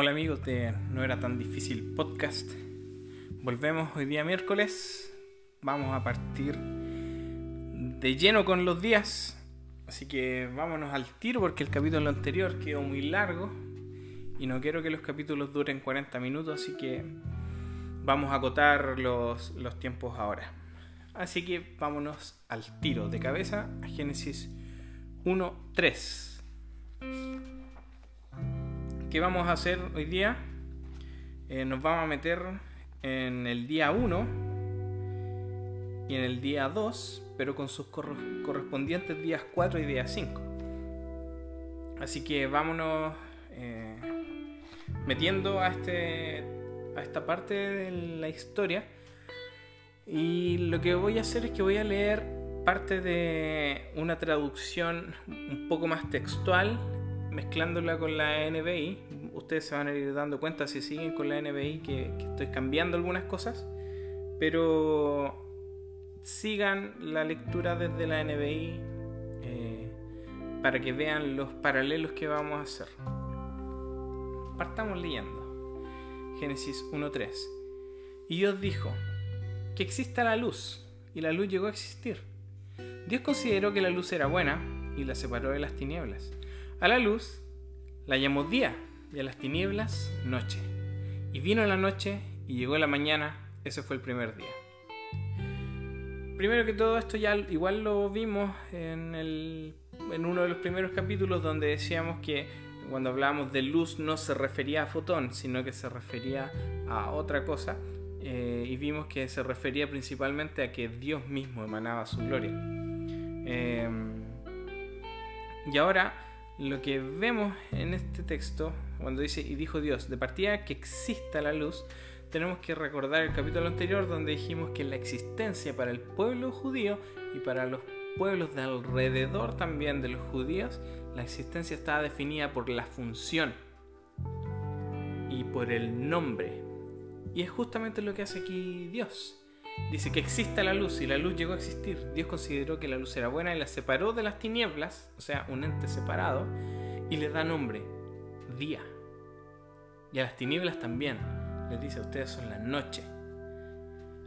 Hola amigos No era tan difícil podcast. Volvemos hoy día miércoles. Vamos a partir de lleno con los días. Así que vámonos al tiro porque el capítulo anterior quedó muy largo. Y no quiero que los capítulos duren 40 minutos. Así que vamos a acotar los, los tiempos ahora. Así que vámonos al tiro de cabeza a Génesis 1.3. ¿Qué vamos a hacer hoy día? Eh, nos vamos a meter en el día 1 y en el día 2, pero con sus correspondientes días 4 y día 5. Así que vámonos eh, metiendo a, este, a esta parte de la historia. Y lo que voy a hacer es que voy a leer parte de una traducción un poco más textual mezclándola con la NBI, ustedes se van a ir dando cuenta si siguen con la NBI que, estoy cambiando algunas cosas, pero sigan la lectura desde la NBI eh, para que vean los paralelos que vamos a hacer. Partamos leyendo. Génesis 1.3. Y Dios dijo, que exista la luz, y la luz llegó a existir. Dios consideró que la luz era buena y la separó de las tinieblas. A la luz la llamó día y a las tinieblas noche. Y vino la noche y llegó la mañana, ese fue el primer día. Primero que todo esto ya igual lo vimos en, en uno de los primeros capítulos donde decíamos que cuando hablábamos de luz no se refería a fotón, sino que se refería a otra cosa. Eh, y vimos que se refería principalmente a que Dios mismo emanaba su gloria. Eh, y ahora lo que vemos en este texto, cuando dice, y dijo Dios, de partida que exista la luz, tenemos que recordar el capítulo anterior donde dijimos que la existencia para el pueblo judío y para los pueblos de alrededor también de los judíos, la existencia estaba definida por la función y por el nombre. Y es justamente lo que hace aquí Dios. Dice que exista la luz y la luz llegó a existir. Dios consideró que la luz era buena y la separó de las tinieblas, o sea, un ente separado, y le da nombre, día. Y a las tinieblas también. Les dice, ustedes son la noche.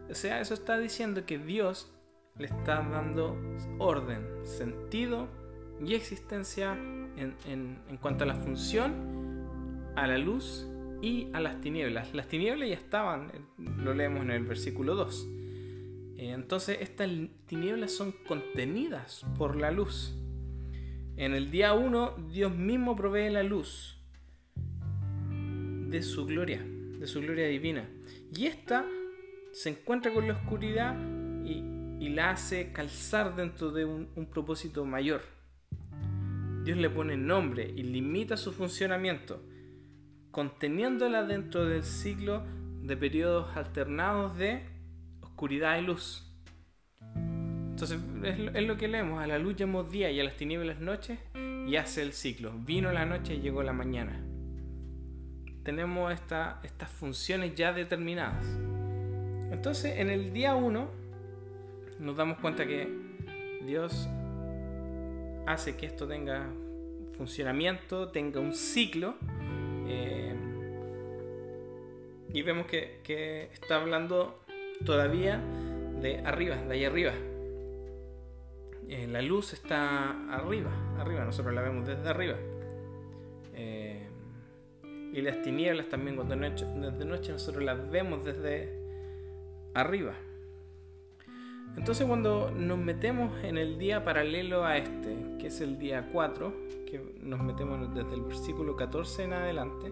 O sea, eso está diciendo que Dios le está dando orden, sentido y existencia en, en cuanto a la función, a la luz y a las tinieblas. Las tinieblas ya estaban, lo leemos en el versículo 2. Entonces estas tinieblas son contenidas por la luz. En el día 1 Dios mismo provee la luz de su gloria, de su gloria divina. Y esta se encuentra con la oscuridad y, la hace calzar dentro de un, un propósito mayor. Dios le pone nombre y limita su funcionamiento, conteniéndola dentro del ciclo de periodos alternados de oscuridad y luz. Entonces es, lo que leemos, a la luz llamó día y a las tinieblas noche y hace el ciclo. Vino la noche y llegó la mañana. Tenemos estas funciones ya determinadas. Entonces en el día 1 nos damos cuenta que Dios hace que esto tenga funcionamiento, tenga un ciclo. Eh, y vemos que, que, está hablando todavía de arriba, de ahí arriba. Eh, la luz está arriba, arriba, nosotros la vemos desde arriba. Eh, y las tinieblas también cuando noche, desde noche nosotros las vemos desde arriba. Entonces cuando nos metemos en el día paralelo a este, que es el día 4, que nos metemos desde el versículo 14 en adelante,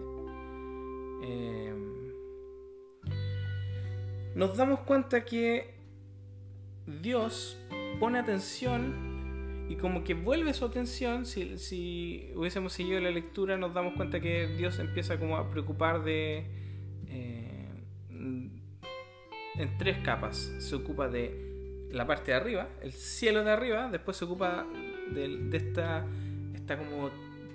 eh, nos damos cuenta que Dios pone atención y como que vuelve su atención, si, hubiésemos seguido la lectura nos damos cuenta que Dios empieza como a preocupar de... Eh, en tres capas. Se ocupa de la parte de arriba, el cielo de arriba, después se ocupa de, esta, esta como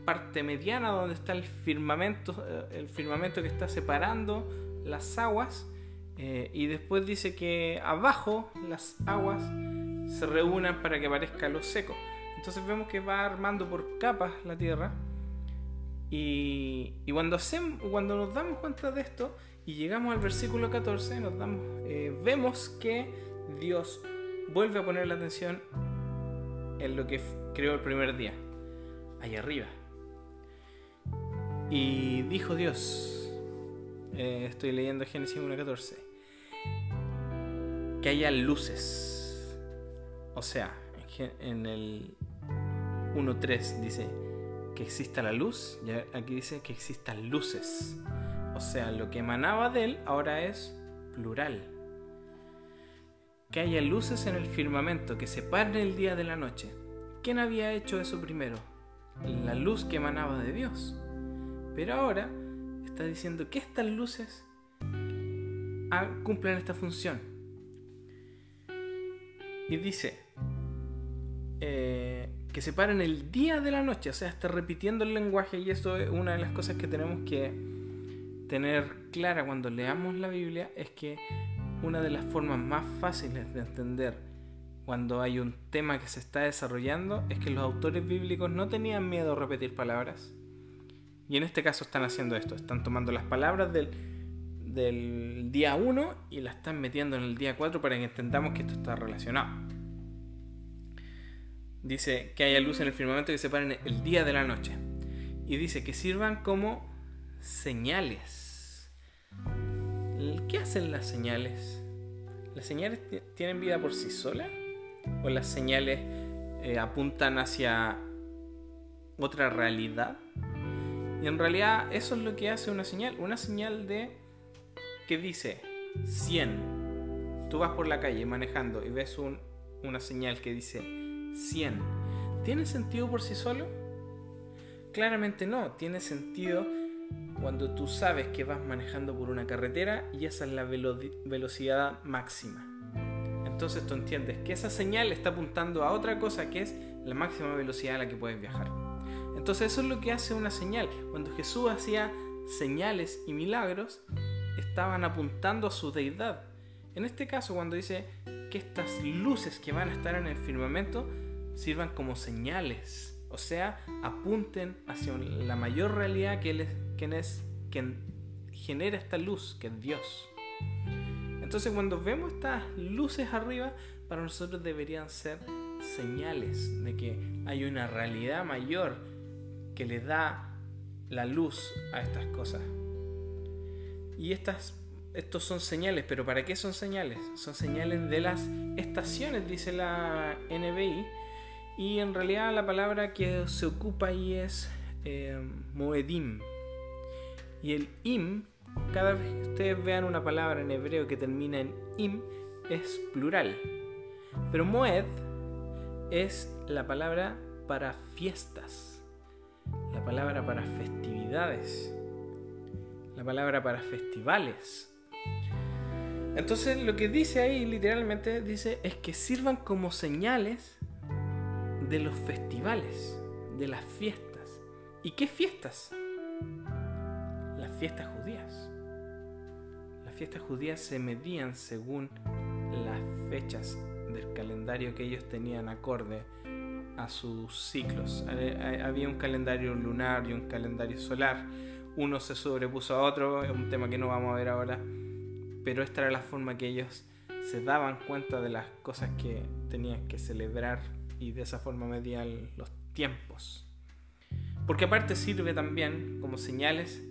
parte mediana donde está el firmamento, eh, el firmamento que está separando las aguas eh, y después dice que abajo las aguas se reúnan para que aparezca lo seco. Entonces vemos que va armando por capas la tierra Y, cuando, hacemos, cuando nos damos cuenta de esto y llegamos al versículo 14, nos damos, eh, vemos que Dios vuelve a poner la atención en lo que creó el primer día, ahí arriba. Y dijo Dios, eh, estoy leyendo Génesis 1.14, que haya luces. O sea, en el 1.3 dice que exista la luz, y aquí dice que existan luces. O sea, lo que emanaba de él ahora es plural. Que haya luces en el firmamento que separen el día de la noche. ¿Quién había hecho eso primero? La luz que emanaba de Dios. Pero ahora está diciendo que estas luces cumplen esta función. Y dice eh, que separen el día de la noche, o sea, está repitiendo el lenguaje y eso es una de las cosas que tenemos que tener clara cuando leamos la Biblia, es que una de las formas más fáciles de entender cuando hay un tema que se está desarrollando es que los autores bíblicos no tenían miedo a repetir palabras. Y en este caso están haciendo esto, están tomando las palabras del, del día 1 y las están metiendo en el día 4 para que entendamos que esto está relacionado. Dice que haya luz en el firmamento que separen el día de la noche. Y dice que sirvan como señales. ¿Qué hacen las señales? ¿Las señales tienen vida por sí solas? ¿O las señales eh, apuntan hacia otra realidad? Y en realidad eso es lo que hace una señal. Una señal de que dice 100. Tú vas por la calle manejando y ves una señal que dice 100. ¿Tiene sentido por sí solo? Claramente no. Tiene sentido cuando tú sabes que vas manejando por una carretera y esa es la velocidad máxima. Entonces tú entiendes que esa señal está apuntando a otra cosa que es la máxima velocidad a la que puedes viajar. Entonces eso es lo que hace una señal. Cuando Jesús hacía señales y milagros, estaban apuntando a su deidad. En este caso, cuando dice que estas luces que van a estar en el firmamento sirvan como señales, o sea, apunten hacia la mayor realidad que es, quien es quien genera esta luz, que es Dios. Entonces cuando vemos estas luces arriba, para nosotros deberían ser señales de que hay una realidad mayor que le da la luz a estas cosas. Y estas, estos son señales, pero ¿para qué son señales? Son señales de las estaciones, dice la NBI. Y en realidad la palabra que se ocupa ahí es eh, Moedim. Y el im cada vez que ustedes vean una palabra en hebreo que termina en im, es plural. Pero moed es la palabra para fiestas, la palabra para festividades, palabra para festivales. Entonces lo que dice ahí literalmente dice es que sirvan como señales de los festivales, de las fiestas. ¿Y qué fiestas? Las fiestas judías fiestas judías se medían según las fechas del calendario que ellos tenían acorde a sus ciclos. Había un calendario lunar y un calendario solar. Uno se sobrepuso a otro, es un tema que no vamos a ver ahora, pero esta era la forma que ellos se daban cuenta de las cosas que tenían que celebrar y de esa forma medían los tiempos. Porque aparte sirve también como señales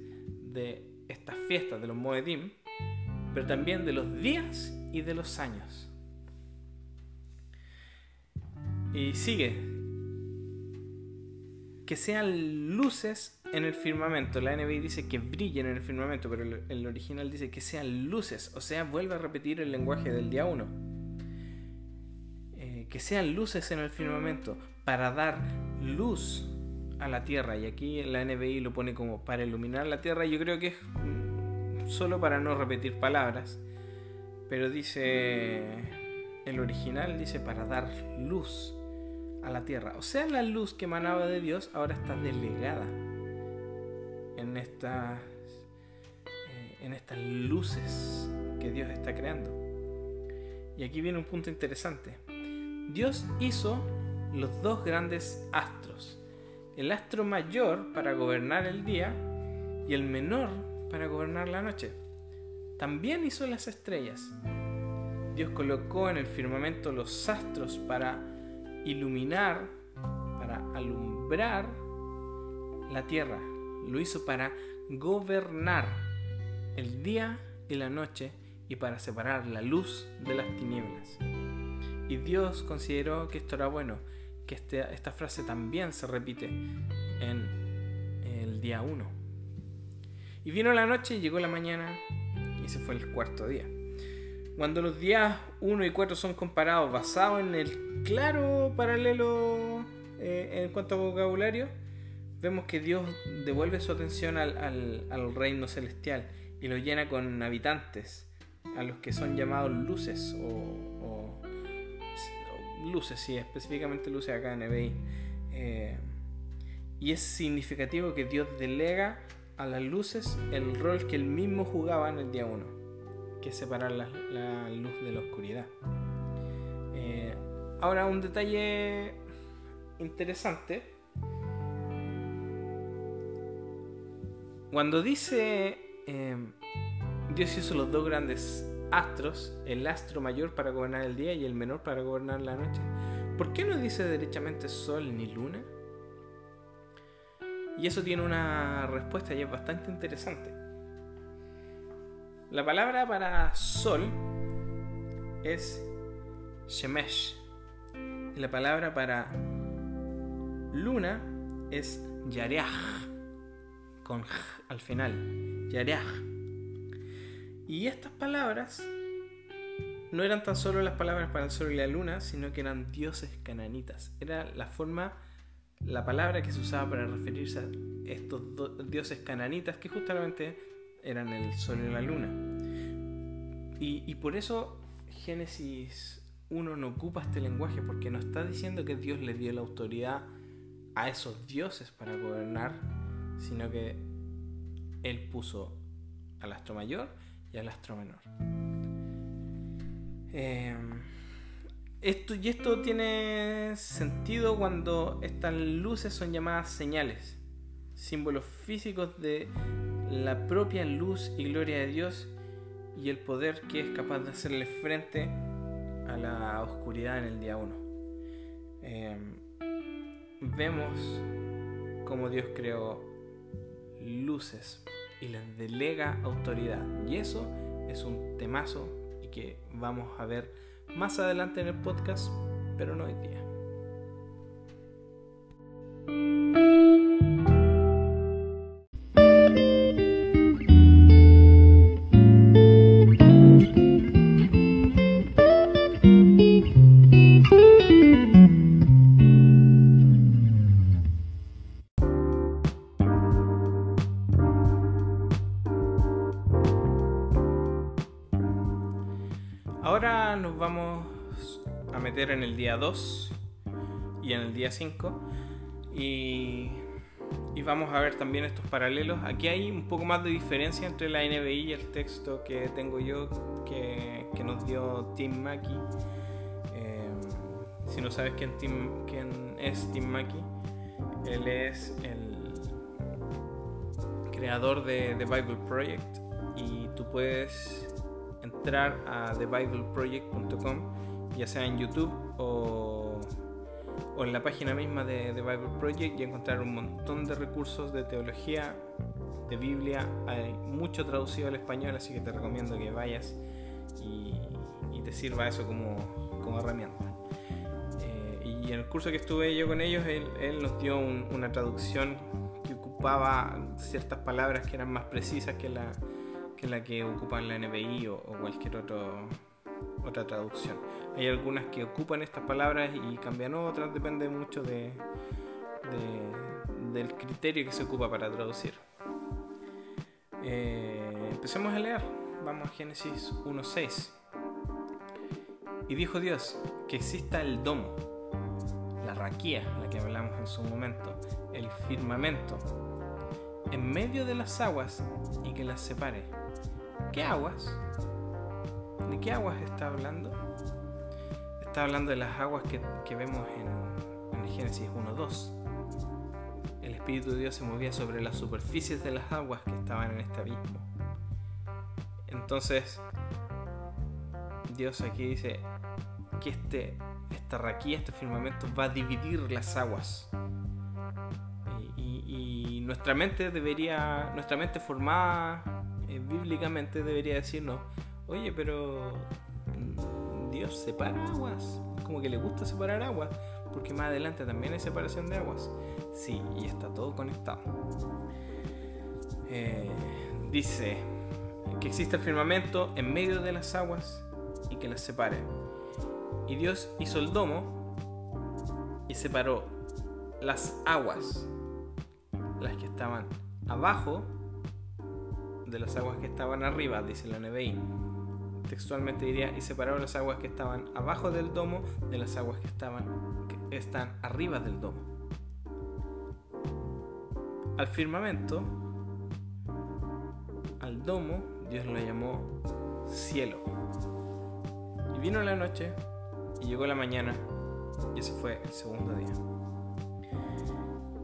de estas fiestas de los Moedim, pero también de los días y de los años. Y sigue. Que sean luces en el firmamento. La NBI dice que brillen en el firmamento, pero el original dice que sean luces. O sea, vuelve a repetir el lenguaje del día 1. Eh, que sean luces en el firmamento para dar luz a la tierra. Y aquí la NBI lo pone como para iluminar la tierra. Yo creo que es solo para no repetir palabras, pero dice, el original dice para dar luz a la tierra. O sea, la luz que emanaba de Dios ahora está delegada en estas, eh, en estas luces que Dios está creando. Y aquí viene un punto interesante. Dios hizo los dos grandes astros, el astro mayor para gobernar el día y el menor para gobernar la noche. También hizo las estrellas. Dios colocó en el firmamento los astros para iluminar, para alumbrar la tierra. Lo hizo para gobernar el día y la noche y para separar la luz de las tinieblas. Y Dios consideró que esto era bueno, que este, esta frase también se repite en el día 1. Y vino la noche y llegó la mañana y se fue el cuarto día. Cuando los días 1 y 4 son comparados basados en el claro paralelo eh, en cuanto a vocabulario, vemos que Dios devuelve su atención al, reino celestial y lo llena con habitantes, a los que son llamados luces o, luces, sí, específicamente luces acá en EBI. Eh, y es significativo que Dios delega a las luces el rol que él mismo jugaba en el día 1, que es separar la, luz de la oscuridad. Eh, ahora, un detalle interesante. Cuando dice eh, Dios hizo los dos grandes astros, el astro mayor para gobernar el día y el menor para gobernar la noche, ¿por qué no dice derechamente sol ni luna? Y eso tiene una respuesta y es bastante interesante. La palabra para sol es Shemesh. Y la palabra para luna es Yareach. Con J al final. Yareach. Y estas palabras no eran tan solo las palabras para el sol y la luna, sino que eran dioses cananitas. Era la forma la palabra que se usaba para referirse a estos dioses cananitas que justamente eran el sol y la luna. Y, por eso Génesis 1 no ocupa este lenguaje, porque no está diciendo que Dios le dio la autoridad a esos dioses para gobernar, sino que Él puso al astro mayor y al astro menor. Eh, esto, y esto tiene sentido cuando estas luces son llamadas señales, símbolos físicos de la propia luz y gloria de Dios y el poder que es capaz de hacerle frente a la oscuridad en el día 1. Em, vemos cómo Dios creó luces y les delega autoridad. Y eso es un temazo y que vamos a ver más adelante en el podcast, pero no hoy día. Vamos a ver también estos paralelos. Aquí hay un poco más de diferencia entre la NBI y el texto que tengo yo que, que nos dio Tim Mackey. Eh, si no sabes quién, quién es Tim Mackey, él es el creador de The Bible Project y tú puedes entrar a thebibleproject.com ya sea en YouTube o, en la página misma de, The Bible Project y encontrar un montón de recursos de teología, de Biblia. Hay mucho traducido al español, así que te recomiendo que vayas y, te sirva eso como, herramienta. Eh, y en el curso que estuve yo con ellos, él, nos dio una traducción que ocupaba ciertas palabras que eran más precisas que la que, la que ocupan la NBI o, o cualquier otro, otra traducción. Hay algunas que ocupan estas palabras y cambian otras, depende mucho de, del criterio que se ocupa para traducir. Eh, empecemos a leer. Vamos a Génesis 1.6. Y dijo Dios que exista el domo, la raquía, la que hablamos en su momento, el firmamento, en medio de las aguas y que las separe. ¿Qué aguas? ¿De qué aguas está hablando? está hablando de las aguas que, vemos en, Génesis 1.2. el Espíritu de Dios se movía sobre las superficies de las aguas que estaban en este abismo. Entonces, Dios aquí dice que este, esta raquía, este firmamento va a dividir las aguas. Y, nuestra mente debería, nuestra mente formada eh, bíblicamente debería decirnos, oye, pero Dios separa aguas, como que le gusta separar aguas, porque más adelante también hay separación de aguas. Sí, y está todo conectado. Eh, dice que existe el firmamento en medio de las aguas y que las separe. Y Dios hizo el domo y separó las aguas, las que estaban abajo de las aguas que estaban arriba, dice la NBI. Textualmente diría, y separó las aguas que estaban abajo del domo de las aguas que estaban que están arriba del domo. Al firmamento, al domo, Dios lo llamó cielo. Y vino la noche y llegó la mañana y ese fue el segundo día.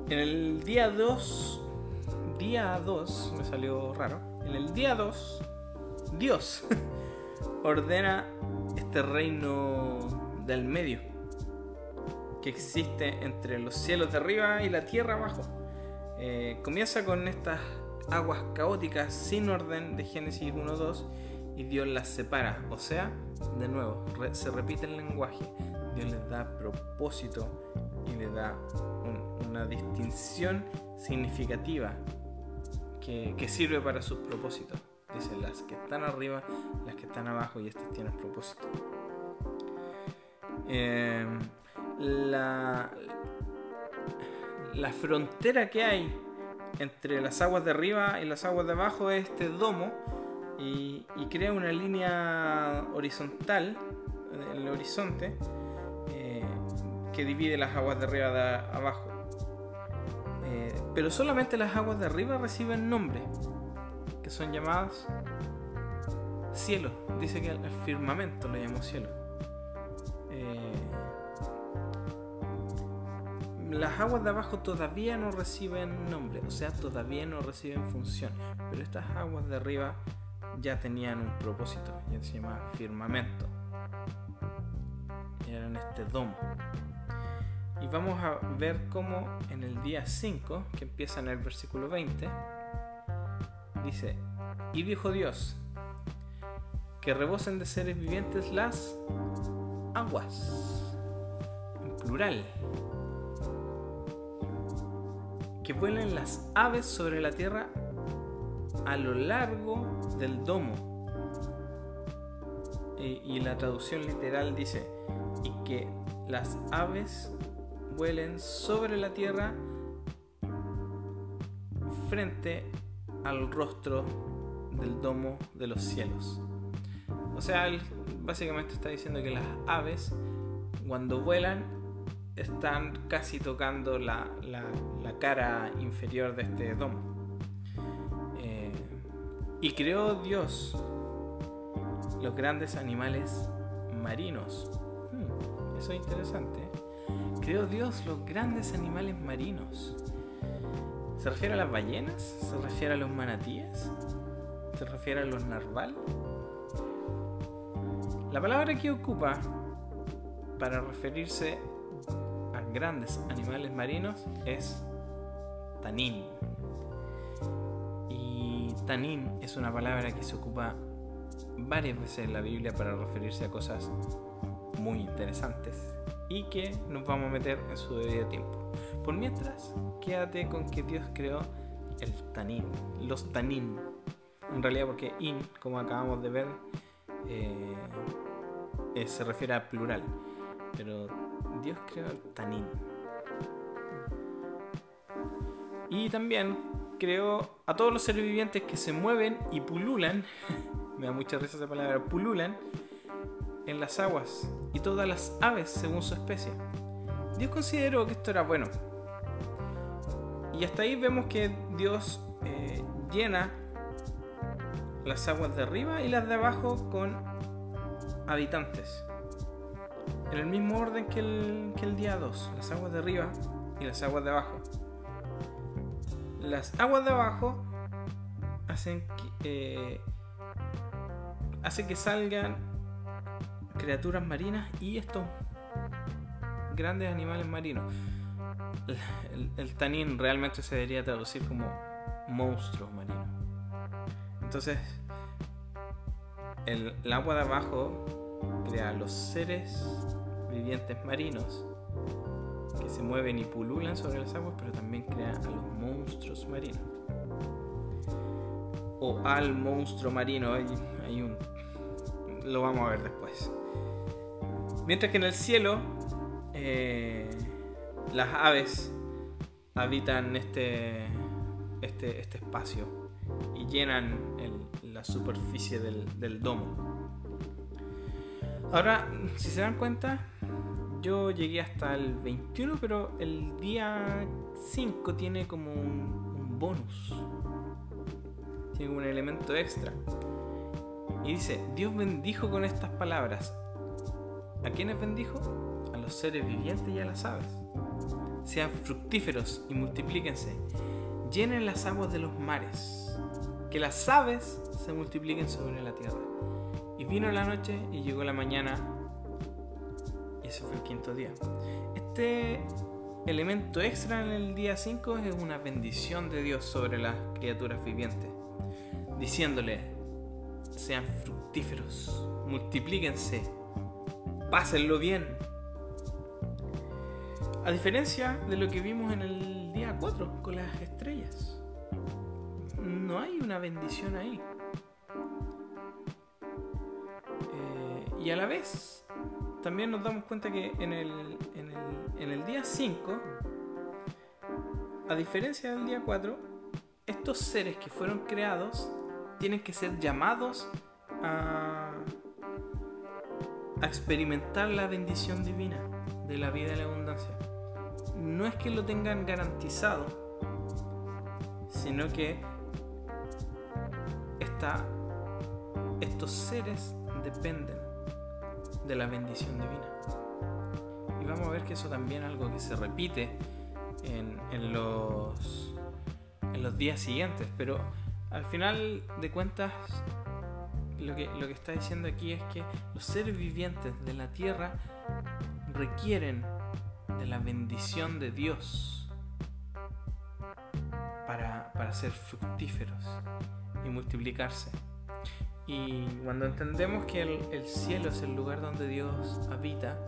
En el día 2, día 2, me salió raro, en el día 2, Dios ordena este reino del medio que existe entre los cielos de arriba y la tierra abajo. Eh, comienza con estas aguas caóticas sin orden de Génesis 1.2 y Dios las separa. O sea, de nuevo, se repite el lenguaje. Dios les da propósito y le da una distinción significativa que, sirve para sus propósitos. Dice las que están arriba, las que están abajo y estas tienen propósito. Em, la, la frontera que hay entre las aguas de arriba y las aguas de abajo es este domo y, crea una línea horizontal en el horizonte eh, que divide las aguas de arriba de abajo. Eh, pero solamente las aguas de arriba reciben nombre, son llamadas cielo. Dice que el firmamento lo llamó cielo. Eh, las aguas de abajo todavía no reciben nombre, o sea, todavía no reciben función. Pero estas aguas de arriba ya tenían un propósito, ya se llama firmamento. Y eran este domo. Y vamos a ver cómo en el día 5, que empieza en el versículo 20, dice, y dijo Dios, que rebosen de seres vivientes las aguas, en plural, que vuelen las aves sobre la tierra a lo largo del domo. Y, la traducción literal dice, y que las aves vuelen sobre la tierra frente al rostro del domo de los cielos. O sea, básicamente está diciendo que las aves cuando vuelan están casi tocando la, la cara inferior de este domo. Y creó Dios los grandes animales marinos. Hmm, eso es interesante. Creó Dios los grandes animales marinos. ¿Se refiere a las ballenas? ¿Se refiere a los manatíes? ¿Se refiere a los narval? La palabra que ocupa para referirse a grandes animales marinos es tanín. Tanin es una palabra que se ocupa varias veces en la Biblia para referirse a cosas muy interesantes y que nos vamos a meter en su debido tiempo. Por mientras, quédate con que Dios creó el tanin, los tanin. En realidad porque in, como acabamos de ver, eh, eh, se refiere a plural. Pero Dios creó el tanin. Y también creó a todos los seres vivientes que se mueven y pululan, me da mucha risa esa palabra, pululan en las aguas y todas las aves según su especie. Dios consideró que esto era bueno. Y hasta ahí vemos que Dios eh, llena las aguas de arriba y las de abajo con habitantes. En el mismo orden que el, día 2, las aguas de arriba y las aguas de abajo. las aguas de abajo hacen que, eh, salgan criaturas marinas y estos grandes animales marinos. El, tanín realmente se debería traducir como monstruos marinos. Entonces, el, el agua de abajo crea los seres vivientes marinos que se mueven y pululan sobre las aguas, pero también crea a los monstruos marinos. O al monstruo marino, hay, un. Lo vamos a ver después. Mientras que en el cielo, eh, las aves habitan este, este, este espacio y llenan la superficie del, del domo. Ahora, si se dan cuenta, yo llegué hasta el 21, pero el día 5 tiene como un, bonus. Tiene un elemento extra. Y dice, Dios bendijo con estas palabras. ¿A quiénes bendijo? A los seres vivientes y a las aves. Sean fructíferos y multiplíquense. Llenen las aguas de los mares. Que las aves se multipliquen sobre la tierra. Y vino la noche y llegó la mañana. Y ese fue el quinto día. Este elemento extra en el día 5 es una bendición de Dios sobre las criaturas vivientes. Diciéndole, sean fructíferos, multiplíquense, pásenlo bien. A diferencia de lo que vimos en el día 4 con las estrellas. No hay una bendición ahí. Y a la vez, también nos damos cuenta que en el, en el, día 5, a diferencia del día 4, estos seres que fueron creados tienen que ser llamados a, a experimentar la bendición divina de la vida y la abundancia. No es que lo tengan garantizado, sino que esta, estos seres dependen de la bendición divina. Y vamos a ver que eso también es algo que se repite en, en, los, en los días siguientes, pero al final de cuentas lo que, lo que está diciendo aquí es que los seres vivientes de la tierra requieren de la bendición de Dios para, para ser fructíferos y multiplicarse. Y cuando entendemos que el, cielo es el lugar donde Dios habita,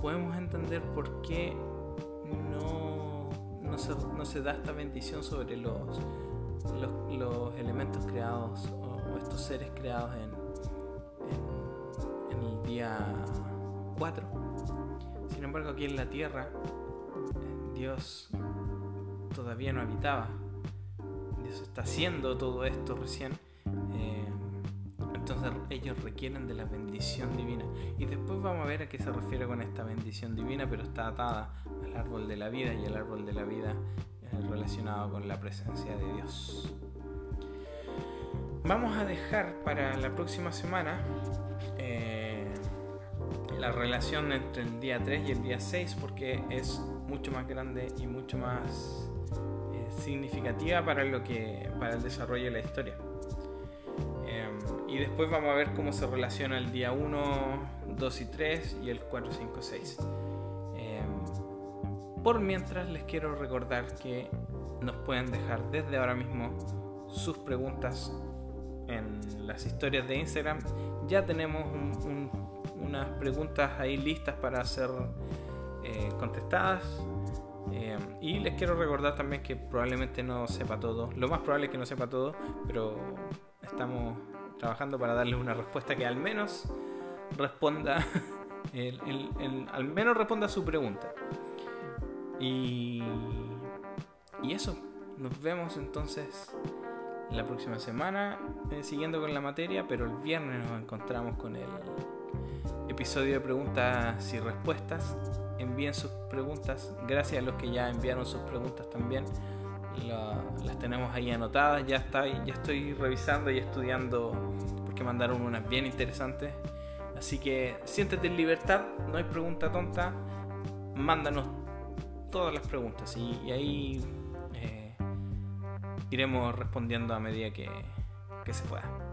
podemos entender por qué no, no, se, da esta bendición sobre los, los, elementos creados o, estos seres creados en, en, el día 4. Embargo, aquí en la tierra, Dios todavía no habitaba. Dios está haciendo todo esto recién. Eh, entonces ellos requieren de la bendición divina. Y después vamos a ver a qué se refiere con esta bendición divina, pero está atada al árbol de la vida y el árbol de la vida es relacionado con la presencia de Dios. Vamos a dejar para la próxima semana eh, la relación entre el día 3 y el día 6 porque es mucho más grande y mucho más eh, significativa para, lo que, para el desarrollo de la historia. Y después vamos a ver cómo se relaciona el día 1, 2 y 3 y el 4, 5, 6. por mientras les quiero recordar que nos pueden dejar desde ahora mismo sus preguntas en las historias de Instagram. Ya tenemos unas preguntas ahí listas para ser eh, contestadas. Eh, y les quiero recordar también que probablemente no sepa todo. Lo más probable es que no sepa todo, pero estamos trabajando para darles una respuesta que al menos responda, al menos responda a su pregunta. Y, y eso, nos vemos entonces la próxima semana eh, siguiendo con la materia, pero el viernes nos encontramos con el episodio de preguntas y respuestas. Envíen sus preguntas, gracias a los que ya enviaron sus preguntas también las tenemos ahí anotadas, ya, está, ya estoy revisando y estudiando porque mandaron unas bien interesantes. Así que siéntete en libertad, no hay pregunta tonta, mándanos todas las preguntas y, ahí eh, iremos respondiendo a medida que, que se pueda.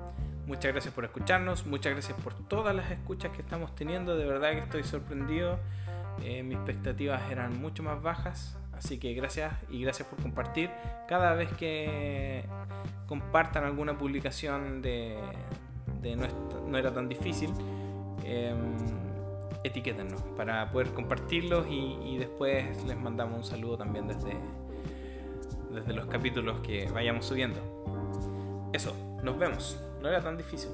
Muchas gracias por escucharnos, muchas gracias por todas las escuchas que estamos teniendo, de verdad que estoy sorprendido, eh, mis expectativas eran mucho más bajas, así que gracias y gracias por compartir. Cada vez que compartan alguna publicación de, de no, era tan difícil, eh, etiquétenos para poder compartirlos y, y después les mandamos un saludo también desde, desde los capítulos que vayamos subiendo. Eso, nos vemos. No era tan difícil.